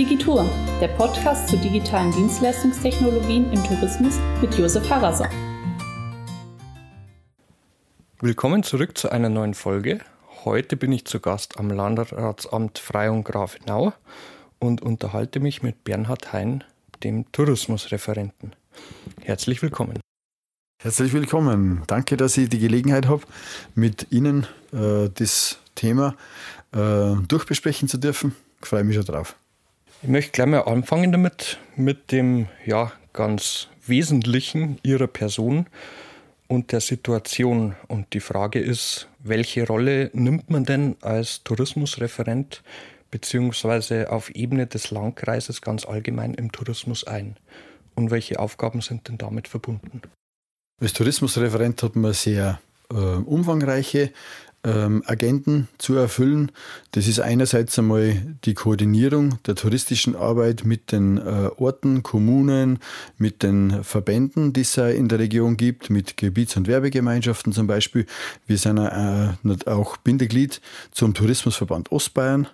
Digitur, der Podcast zu digitalen Dienstleistungstechnologien im Tourismus mit Josef Harasser. Willkommen zurück zu einer neuen Folge. Heute bin ich zu Gast am Landratsamt Freyung Grafenau und unterhalte mich mit Bernhard Hein, dem Tourismusreferenten. Herzlich willkommen. Herzlich willkommen. Danke, dass ich die Gelegenheit habe, mit Ihnen äh, das Thema äh, durchbesprechen zu dürfen. Ich freue mich schon drauf. Ich möchte gleich mal anfangen damit, mit dem ja, ganz Wesentlichen Ihrer Person und der Situation. Und die Frage ist, welche Rolle nimmt man denn als Tourismusreferent beziehungsweise auf Ebene des Landkreises ganz allgemein im Tourismus ein? Und welche Aufgaben sind denn damit verbunden? Als Tourismusreferent hat man sehr äh, umfangreiche ähm, Agenten zu erfüllen. Das ist einerseits einmal die Koordinierung der touristischen Arbeit mit den äh, Orten, Kommunen, mit den Verbänden, die es in der Region gibt, mit Gebiets- und Werbegemeinschaften zum Beispiel. Wir sind äh, auch Bindeglied zum Tourismusverband Ostbayern.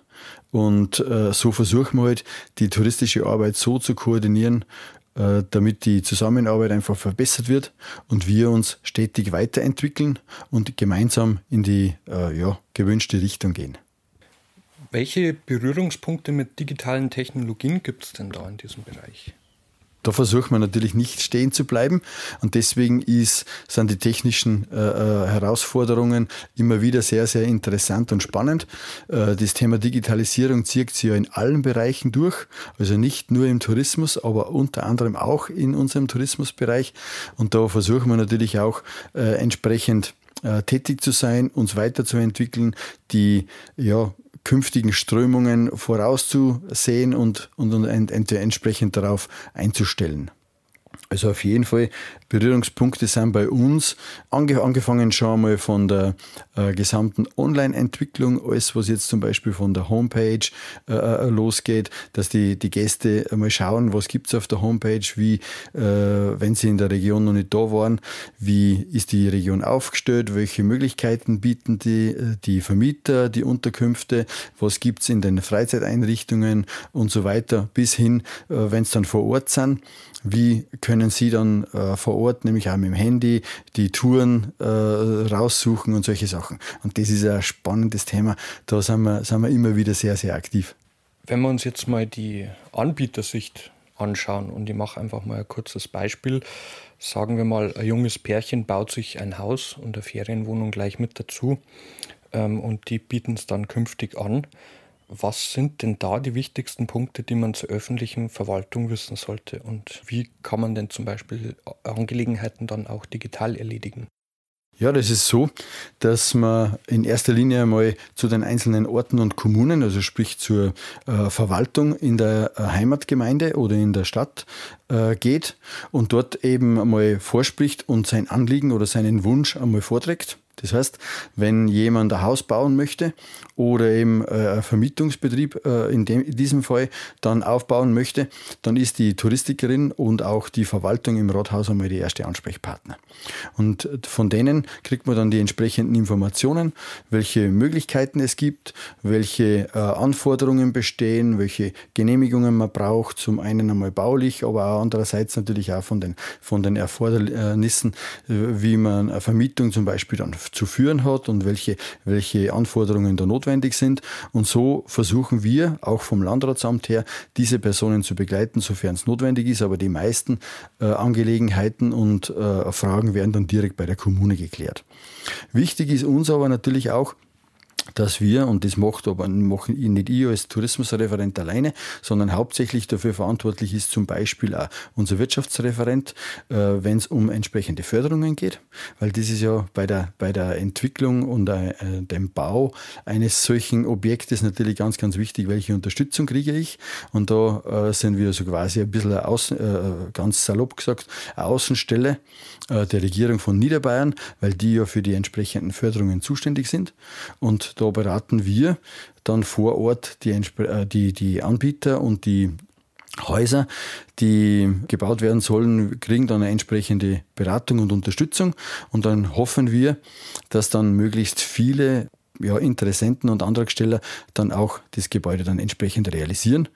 Und äh, so versuchen wir halt, die touristische Arbeit so zu koordinieren, damit die Zusammenarbeit einfach verbessert wird und wir uns stetig weiterentwickeln und gemeinsam in die äh, ja, gewünschte Richtung gehen. Welche Berührungspunkte mit digitalen Technologien gibt es denn da in diesem Bereich? Da versucht man natürlich nicht stehen zu bleiben. Und deswegen ist, sind die technischen äh, äh, Herausforderungen immer wieder sehr, sehr interessant und spannend. Äh, das Thema Digitalisierung zieht sich ja in allen Bereichen durch, also nicht nur im Tourismus, aber unter anderem auch in unserem Tourismusbereich. Und da versuchen wir natürlich auch äh, entsprechend äh, tätig zu sein, uns weiterzuentwickeln, die ja, künftigen Strömungen vorauszusehen und, und, und entsprechend darauf einzustellen. Also auf jeden Fall Berührungspunkte sind bei uns. Angefangen schon einmal von der äh, gesamten Online-Entwicklung, alles was jetzt zum Beispiel von der Homepage äh, äh losgeht, dass die, die Gäste einmal schauen, was gibt es auf der Homepage, wie, äh, wenn sie in der Region noch nicht da waren, wie ist die Region aufgestellt, welche Möglichkeiten bieten die, äh, die Vermieter, die Unterkünfte, was gibt es in den Freizeiteinrichtungen und so weiter, bis hin, äh, wenn es dann vor Ort sind, wie können Sie dann vor Ort, nämlich auch mit dem Handy, die Touren äh, raussuchen und solche Sachen. Und das ist ein spannendes Thema. Da sind wir, sind wir immer wieder sehr, sehr aktiv. Wenn wir uns jetzt mal die Anbietersicht anschauen und ich mache einfach mal ein kurzes Beispiel. Sagen wir mal, ein junges Pärchen baut sich ein Haus und eine Ferienwohnung gleich mit dazu ähm, und die bieten es dann künftig an. Was sind denn da die wichtigsten Punkte, die man zur öffentlichen Verwaltung wissen sollte? Und wie kann man denn zum Beispiel Angelegenheiten dann auch digital erledigen? Ja, das ist so, dass man in erster Linie einmal zu den einzelnen Orten und Kommunen, also sprich zur äh, Verwaltung in der äh, Heimatgemeinde oder in der Stadt äh, geht und dort eben einmal vorspricht und sein Anliegen oder seinen Wunsch einmal vorträgt. Das heißt, wenn jemand ein Haus bauen möchte oder eben äh, Vermietungsbetrieb äh, in, dem, in diesem Fall dann aufbauen möchte, dann ist die Touristikerin und auch die Verwaltung im Rathaus einmal die erste Ansprechpartner. Und von denen kriegt man dann die entsprechenden Informationen, welche Möglichkeiten es gibt, welche äh, Anforderungen bestehen, welche Genehmigungen man braucht, zum einen einmal baulich, aber auch andererseits natürlich auch von den, von den Erfordernissen, wie man eine Vermietung zum Beispiel dann zu führen hat und welche, welche Anforderungen da notwendig sind. Und so versuchen wir auch vom Landratsamt her, diese Personen zu begleiten, sofern es notwendig ist. Aber die meisten äh, Angelegenheiten und äh, Fragen werden dann direkt bei der Kommune geklärt. Wichtig ist uns aber natürlich auch, dass wir, und das macht aber machen nicht ich als Tourismusreferent alleine, sondern hauptsächlich dafür verantwortlich ist zum Beispiel auch unser Wirtschaftsreferent, äh, wenn es um entsprechende Förderungen geht, weil das ist ja bei der, bei der Entwicklung und äh, dem Bau eines solchen Objektes natürlich ganz, ganz wichtig, welche Unterstützung kriege ich. Und da äh, sind wir so quasi ein bisschen Außen, äh, ganz salopp gesagt, Außenstelle äh, der Regierung von Niederbayern, weil die ja für die entsprechenden Förderungen zuständig sind. Und da beraten wir dann vor Ort die, äh, die, die Anbieter und die Häuser, die gebaut werden sollen, kriegen dann eine entsprechende Beratung und Unterstützung. Und dann hoffen wir, dass dann möglichst viele ja, Interessenten und Antragsteller dann auch das Gebäude dann entsprechend realisieren.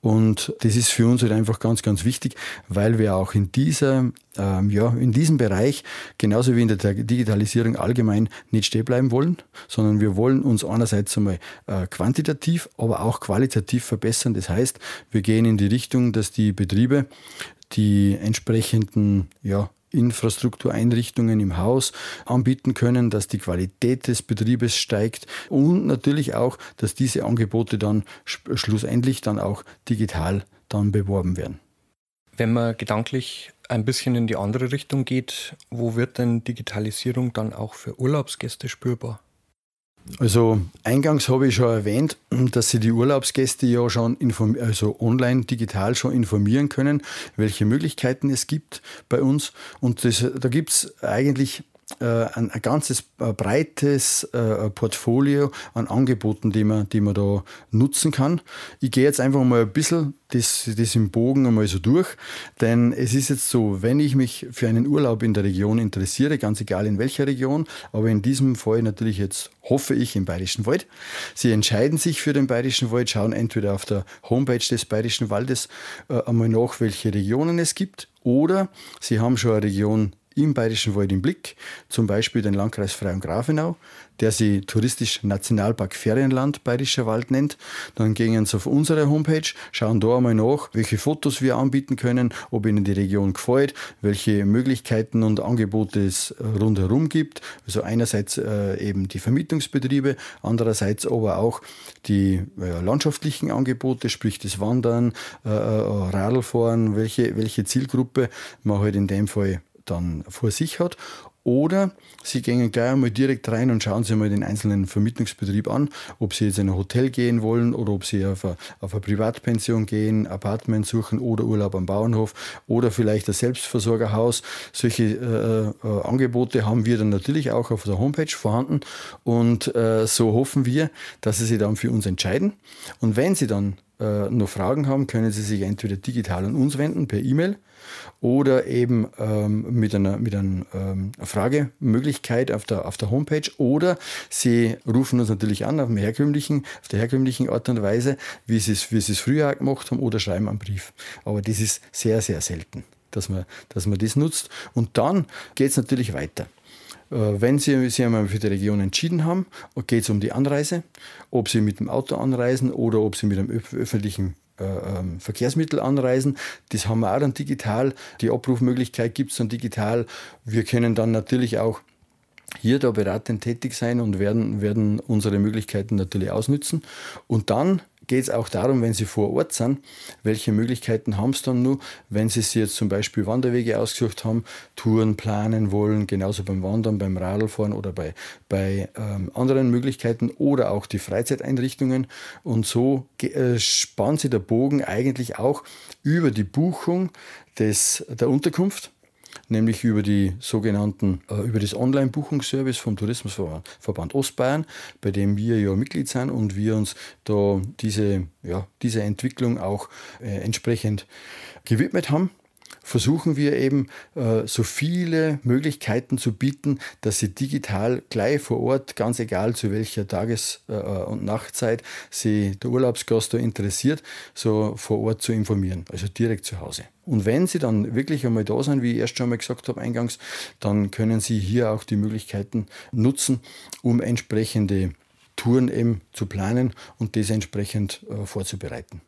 Und das ist für uns halt einfach ganz, ganz wichtig, weil wir auch in dieser, ähm, ja, in diesem Bereich, genauso wie in der Digitalisierung allgemein, nicht stehen bleiben wollen, sondern wir wollen uns einerseits einmal äh, quantitativ, aber auch qualitativ verbessern. Das heißt, wir gehen in die Richtung, dass die Betriebe die entsprechenden ja, Infrastruktureinrichtungen im Haus anbieten können, dass die Qualität des Betriebes steigt und natürlich auch, dass diese Angebote dann schlussendlich dann auch digital dann beworben werden. Wenn man gedanklich ein bisschen in die andere Richtung geht, wo wird denn Digitalisierung dann auch für Urlaubsgäste spürbar? Also eingangs habe ich schon erwähnt, dass Sie die Urlaubsgäste ja schon also online, digital schon informieren können, welche Möglichkeiten es gibt bei uns. Und das, da gibt es eigentlich ein, ein, ganzes äh, breites äh, Portfolio an Angeboten, die man, die man da nutzen kann. Ich gehe jetzt einfach mal ein bisschen das, das im Bogen einmal so durch, denn es ist jetzt so, wenn ich mich für einen Urlaub in der Region interessiere, ganz egal in welcher Region, aber in diesem Fall natürlich jetzt hoffe ich im Bayerischen Wald. Sie entscheiden sich für den Bayerischen Wald, schauen entweder auf der Homepage des Bayerischen Waldes äh, einmal nach, welche Regionen es gibt, oder Sie haben schon eine Region im Bayerischen Wald im Blick, zum Beispiel den Landkreis Frei Grafenau, der sich touristisch Nationalpark Ferienland Bayerischer Wald nennt. Dann gehen Sie auf unsere Homepage, schauen da einmal nach, welche Fotos wir anbieten können, ob Ihnen die Region gefällt, welche Möglichkeiten und Angebote es rundherum gibt. Also einerseits äh, eben die Vermietungsbetriebe, andererseits aber auch die äh, landschaftlichen Angebote, sprich das Wandern, äh Radlfahren, welche, welche Zielgruppe man halt in dem Fall dann vor sich hat. Oder Sie gehen gleich einmal direkt rein und schauen sich mal den einzelnen Vermietungsbetrieb an, ob Sie jetzt in ein Hotel gehen wollen oder ob Sie auf eine, auf eine Privatpension gehen, Apartment suchen oder Urlaub am Bauernhof oder vielleicht ein Selbstversorgerhaus. Solche äh, äh, Angebote haben wir dann natürlich auch auf der Homepage vorhanden und äh, so hoffen wir, dass Sie sich dann für uns entscheiden. Und wenn Sie dann äh, noch Fragen haben, können Sie sich entweder digital an uns wenden per E-Mail oder eben ähm, mit einer, mit einer ähm, Fragemöglichkeit auf der, auf der Homepage oder Sie rufen uns natürlich an auf, dem herkömmlichen, auf der herkömmlichen Art und Weise, wie Sie es, wie es früher gemacht haben oder schreiben einen Brief. Aber das ist sehr, sehr selten, dass man, dass man das nutzt. Und dann geht es natürlich weiter. Äh, wenn Sie sich einmal für die Region entschieden haben, geht es um die Anreise, ob Sie mit dem Auto anreisen oder ob Sie mit einem öffentlichen Verkehrsmittel anreisen. Das haben wir auch dann digital. Die Abrufmöglichkeit gibt es dann digital. Wir können dann natürlich auch hier da beratend tätig sein und werden, werden unsere Möglichkeiten natürlich ausnützen. Und dann geht es auch darum, wenn Sie vor Ort sind, welche Möglichkeiten haben Sie dann nur, wenn Sie sich jetzt zum Beispiel Wanderwege ausgesucht haben, Touren planen wollen, genauso beim Wandern, beim Radlfahren oder bei, bei ähm, anderen Möglichkeiten oder auch die Freizeiteinrichtungen. Und so äh, spannt Sie der Bogen eigentlich auch über die Buchung des, der Unterkunft nämlich über die sogenannten, äh, über das Online-Buchungsservice vom Tourismusverband Ostbayern, bei dem wir ja Mitglied sind und wir uns da diese, ja, diese Entwicklung auch äh, entsprechend gewidmet haben versuchen wir eben äh, so viele Möglichkeiten zu bieten, dass sie digital gleich vor Ort, ganz egal zu welcher Tages- äh, und Nachtzeit sie der Urlaubsgast da interessiert, so vor Ort zu informieren, also direkt zu Hause. Und wenn sie dann wirklich einmal da sind, wie ich erst schon einmal gesagt habe eingangs, dann können sie hier auch die Möglichkeiten nutzen, um entsprechende Touren eben zu planen und das entsprechend äh, vorzubereiten.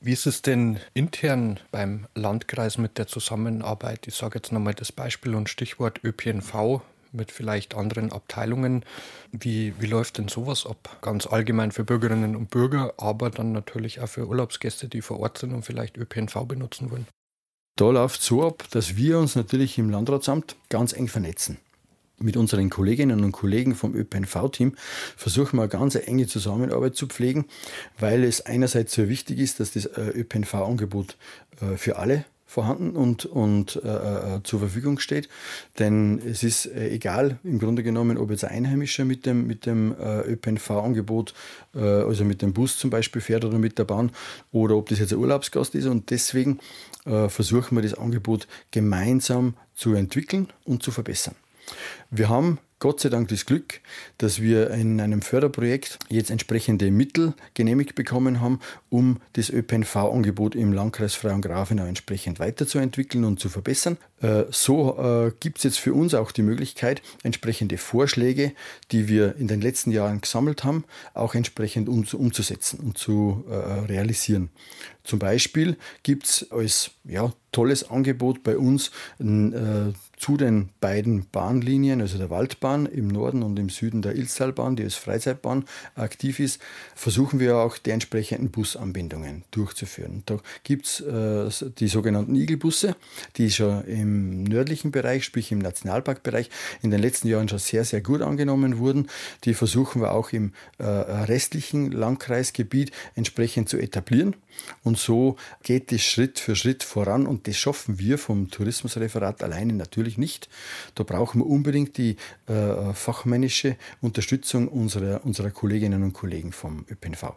Wie ist es denn intern beim Landkreis mit der Zusammenarbeit? Ich sage jetzt nochmal das Beispiel und Stichwort ÖPNV mit vielleicht anderen Abteilungen. Wie, wie läuft denn sowas ab? Ganz allgemein für Bürgerinnen und Bürger, aber dann natürlich auch für Urlaubsgäste, die vor Ort sind und vielleicht ÖPNV benutzen wollen. Da läuft es so ab, dass wir uns natürlich im Landratsamt ganz eng vernetzen mit unseren Kolleginnen und Kollegen vom ÖPNV-Team versuchen wir eine ganz enge Zusammenarbeit zu pflegen, weil es einerseits sehr wichtig ist, dass das äh, ÖPNV-Angebot äh, für alle vorhanden und, und äh, äh, zur Verfügung steht. Denn es ist äh, egal, im Grunde genommen, ob jetzt ein Einheimischer mit dem, mit dem äh, ÖPNV-Angebot, also mit dem Bus zum Beispiel fährt oder mit der Bahn, oder ob das jetzt ein Urlaubsgast ist. Und deswegen versuchen wir das Angebot gemeinsam zu entwickeln und zu verbessern. Wir haben Gott sei Dank das Glück, dass wir in einem Förderprojekt jetzt entsprechende Mittel genehmigt bekommen haben, um das ÖPNV-Angebot im Landkreis Frauengrafenau entsprechend weiterzuentwickeln und zu verbessern. Äh, so äh, gibt es jetzt für uns auch die Möglichkeit, entsprechende Vorschläge, die wir in den letzten Jahren gesammelt haben, auch entsprechend umzusetzen und zu äh, realisieren. Zum Beispiel gibt es als ja, tolles Angebot bei uns äh, zu den beiden Bahnlinien, also der Waldbahn im Norden und im Süden der Ilztalbahn, die als Freizeitbahn aktiv ist, versuchen wir auch die entsprechenden Busanbindungen durchzuführen. Da gibt es äh, die sogenannten Igelbusse, die schon im nördlichen Bereich, sprich im Nationalparkbereich, in den letzten Jahren schon sehr, sehr gut angenommen wurden. Die versuchen wir auch im äh, restlichen Landkreisgebiet entsprechend zu etablieren. Und so geht es Schritt für Schritt voran und das schaffen wir vom Tourismusreferat alleine natürlich nicht. Da brauchen wir unbedingt die äh, fachmännische Unterstützung unserer, unserer Kolleginnen und Kollegen vom ÖPNV.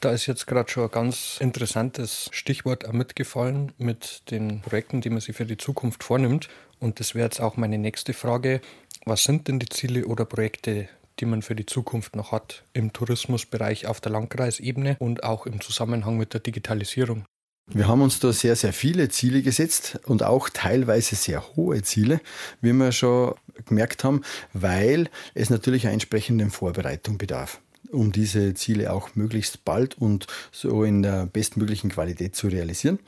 Da ist jetzt gerade schon ein ganz interessantes Stichwort mitgefallen mit den Projekten, die man sich für die Zukunft vornimmt. Und das wäre jetzt auch meine nächste Frage. Was sind denn die Ziele oder Projekte, die man für die Zukunft noch hat im Tourismusbereich auf der Landkreisebene und auch im Zusammenhang mit der Digitalisierung. Wir haben uns da sehr, sehr viele Ziele gesetzt und auch teilweise sehr hohe Ziele, wie wir schon gemerkt haben, weil es natürlich einer entsprechenden Vorbereitung bedarf um diese Ziele auch möglichst bald und so in der bestmöglichen Qualität zu realisieren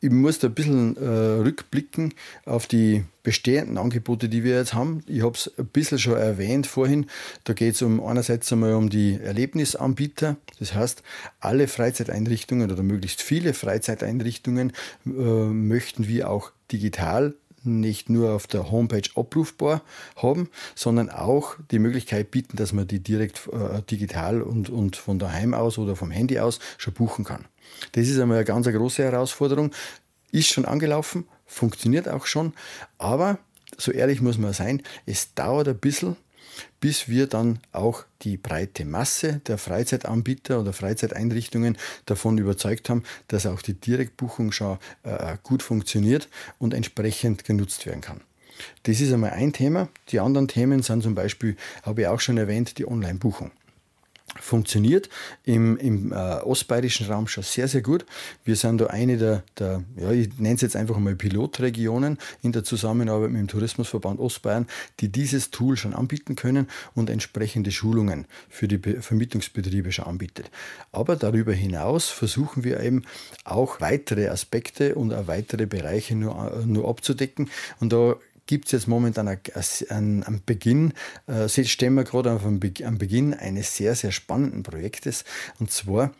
ich muss da ein bisschen äh, rückblicken auf die bestehenden Angebote, die wir jetzt haben. Ich habe es ein bisschen schon erwähnt vorhin. Da geht es um einerseits einmal um die Erlebnisanbieter. Das heißt, alle Freizeiteinrichtungen oder möglichst viele Freizeiteinrichtungen äh, möchten wir auch digital nicht nur auf der Homepage abrufbar haben, sondern auch die Möglichkeit bieten, dass man die direkt äh, digital und, und von daheim aus oder vom Handy aus schon buchen kann. Das ist einmal eine ganz große Herausforderung. Ist schon angelaufen, funktioniert auch schon, aber so ehrlich muss man sein, es dauert ein bisschen, bis wir dann auch die breite Masse der Freizeitanbieter oder Freizeiteinrichtungen davon überzeugt haben, dass auch die Direktbuchung schon äh, gut funktioniert und entsprechend genutzt werden kann. Das ist einmal ein Thema. Die anderen Themen sind zum Beispiel, habe ich auch schon erwähnt, die Online-Buchung funktioniert im, im äh, ostbayerischen Raum schon sehr, sehr gut. Wir sind da eine der, der ja, ich nenne es jetzt einfach mal Pilotregionen in der Zusammenarbeit mit dem Tourismusverband Ostbayern, die dieses Tool schon anbieten können und entsprechende Schulungen für die Be Vermietungsbetriebe schon anbietet. Aber darüber hinaus versuchen wir eben auch weitere Aspekte und auch weitere Bereiche nur, nur abzudecken. Und da gibt es jetzt momentan am Beginn, äh, stehen wir gerade am Beginn eines sehr, sehr spannenden Projektes und zwar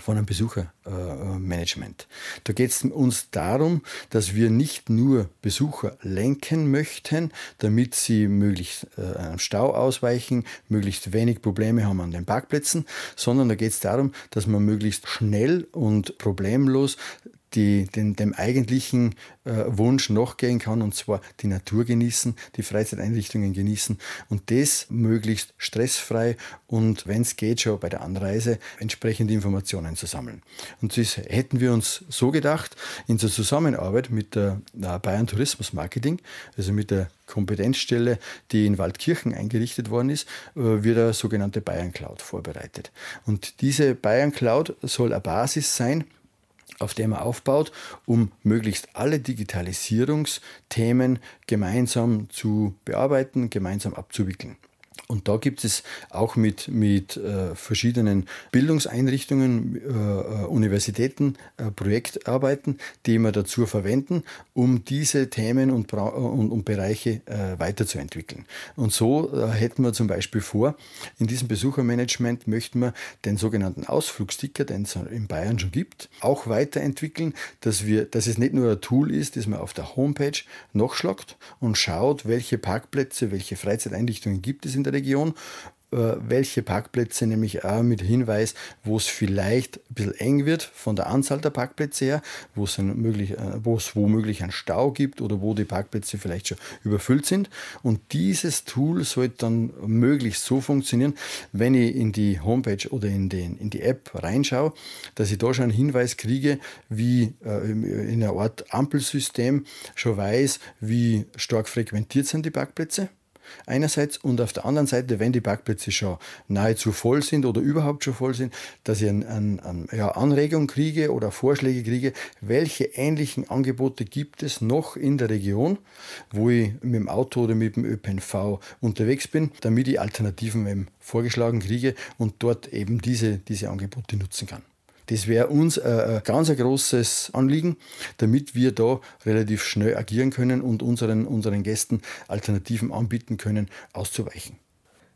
von einem Besuchermanagement. Da geht es uns darum, dass wir nicht nur Besucher lenken möchten, damit sie möglichst äh, einem Stau ausweichen, möglichst wenig Probleme haben an den Parkplätzen, sondern da geht es darum, dass man möglichst schnell und problemlos die, den, dem eigentlichen äh, Wunsch nachgehen kann, und zwar die Natur genießen, die Freizeiteinrichtungen genießen und das möglichst stressfrei und wenn es geht, schon bei der Anreise entsprechende Informationen zu sammeln. Und das hätten wir uns so gedacht, in der Zusammenarbeit mit der Bayern Tourismus Marketing, also mit der Kompetenzstelle, die in Waldkirchen eingerichtet worden ist, äh, wird eine sogenannte Bayern Cloud vorbereitet. Und diese Bayern Cloud soll eine Basis sein, auf der man aufbaut, um möglichst alle Digitalisierungsthemen gemeinsam zu bearbeiten, gemeinsam abzuwickeln. Und da gibt es auch mit, mit äh, verschiedenen Bildungseinrichtungen, äh, äh Universitäten äh, Projektarbeiten, die wir dazu verwenden, um diese Themen und, und, und Bereiche äh, weiterzuentwickeln. Und so äh, hätten wir zum Beispiel vor, in diesem Besuchermanagement möchten wir den sogenannten Ausflugsticker, den es in Bayern schon gibt, auch weiterentwickeln, dass, wir, dass es nicht nur ein Tool ist, das man auf der Homepage nachschlagt und schaut, welche Parkplätze, welche Freizeiteinrichtungen gibt es in der Region äh, welche Parkplätze nämlich auch mit Hinweis, wo es vielleicht ein bisschen eng wird von der Anzahl der Parkplätze her, wo es, möglich, äh, wo es womöglich einen Stau gibt oder wo die Parkplätze vielleicht schon überfüllt sind. Und dieses Tool sollte dann möglichst so funktionieren, wenn ich in die Homepage oder in, den, in die App reinschaue, dass ich da schon einen Hinweis kriege, wie äh, in einer Art Ampelsystem schon weiß, wie stark frequentiert sind die Parkplätze einerseits und auf der anderen Seite, wenn die Parkplätze schon nahezu voll sind oder überhaupt schon voll sind, dass ich eine ein, ein, ja, Anregung kriege oder Vorschläge kriege, welche ähnlichen Angebote gibt es noch in der Region, wo ich mit dem Auto oder mit dem ÖPNV unterwegs bin, damit ich Alternativen vorgeschlagen kriege und dort eben diese, diese Angebote nutzen kann. Das wäre uns ein ganz ein großes Anliegen, damit wir da relativ schnell agieren können und unseren, unseren Gästen Alternativen anbieten können, auszuweichen.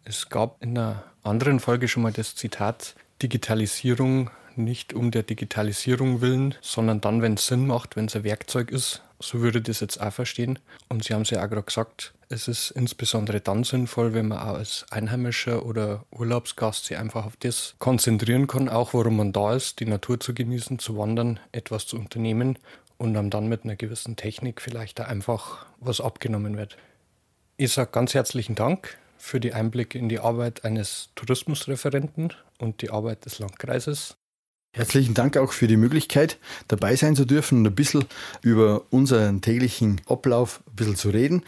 Es gab in einer anderen Folge schon mal das Zitat, Digitalisierung nicht um der Digitalisierung willen, sondern dann, wenn es Sinn macht, wenn es ein Werkzeug ist. So würde ich das jetzt auch verstehen. Und Sie haben es ja auch gerade gesagt, es ist insbesondere dann sinnvoll, wenn man auch als Einheimischer oder Urlaubsgast sich einfach auf das konzentrieren kann, auch warum man da ist, die Natur zu genießen, zu wandern, etwas zu unternehmen und dann mit einer gewissen Technik vielleicht da einfach was abgenommen wird. Ich sage ganz herzlichen Dank für die Einblicke in die Arbeit eines Tourismusreferenten und die Arbeit des Landkreises. Herzlichen Dank auch für die Möglichkeit, dabei sein zu dürfen und ein bisschen über unseren täglichen Ablauf ein bisschen zu reden.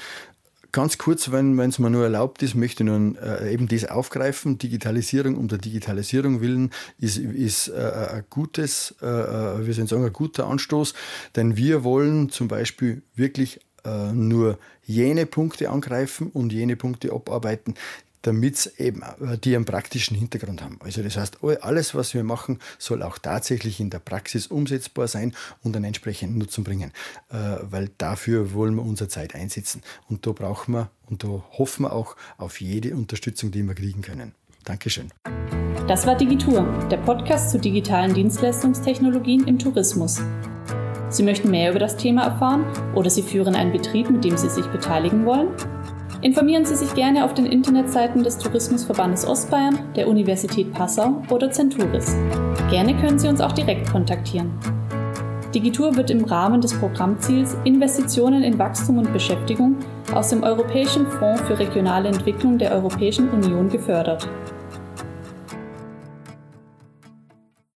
Ganz kurz, wenn es mir nur erlaubt ist, möchte ich nun äh, eben das aufgreifen. Digitalisierung um der Digitalisierung willen ist, ist äh, ein gutes, äh, äh wir sollen sagen, ein guter Anstoß, denn wir wollen zum Beispiel wirklich äh, nur jene Punkte angreifen und jene Punkte abarbeiten, damit eben äh, die einen praktischen Hintergrund haben. Also das heißt, alles, was wir machen, soll auch tatsächlich in der Praxis umsetzbar sein und einen entsprechenden Nutzen bringen, äh, weil dafür wollen wir unsere Zeit einsetzen. Und da brauchen wir und da hoffen wir auch auf jede Unterstützung, die wir kriegen können. Dankeschön. Das war Digitur, der Podcast zu digitalen Dienstleistungstechnologien im Tourismus. Sie möchten mehr über das Thema erfahren oder Sie führen einen Betrieb, mit dem Sie sich beteiligen wollen? Informieren Sie sich gerne auf den Internetseiten des Tourismusverbandes Ostbayern, der Universität Passau oder Centuris. Gerne können Sie uns auch direkt kontaktieren. Digitur wird im Rahmen des Programmziels Investitionen in Wachstum und Beschäftigung aus dem Europäischen Fonds für regionale Entwicklung der Europäischen Union gefördert.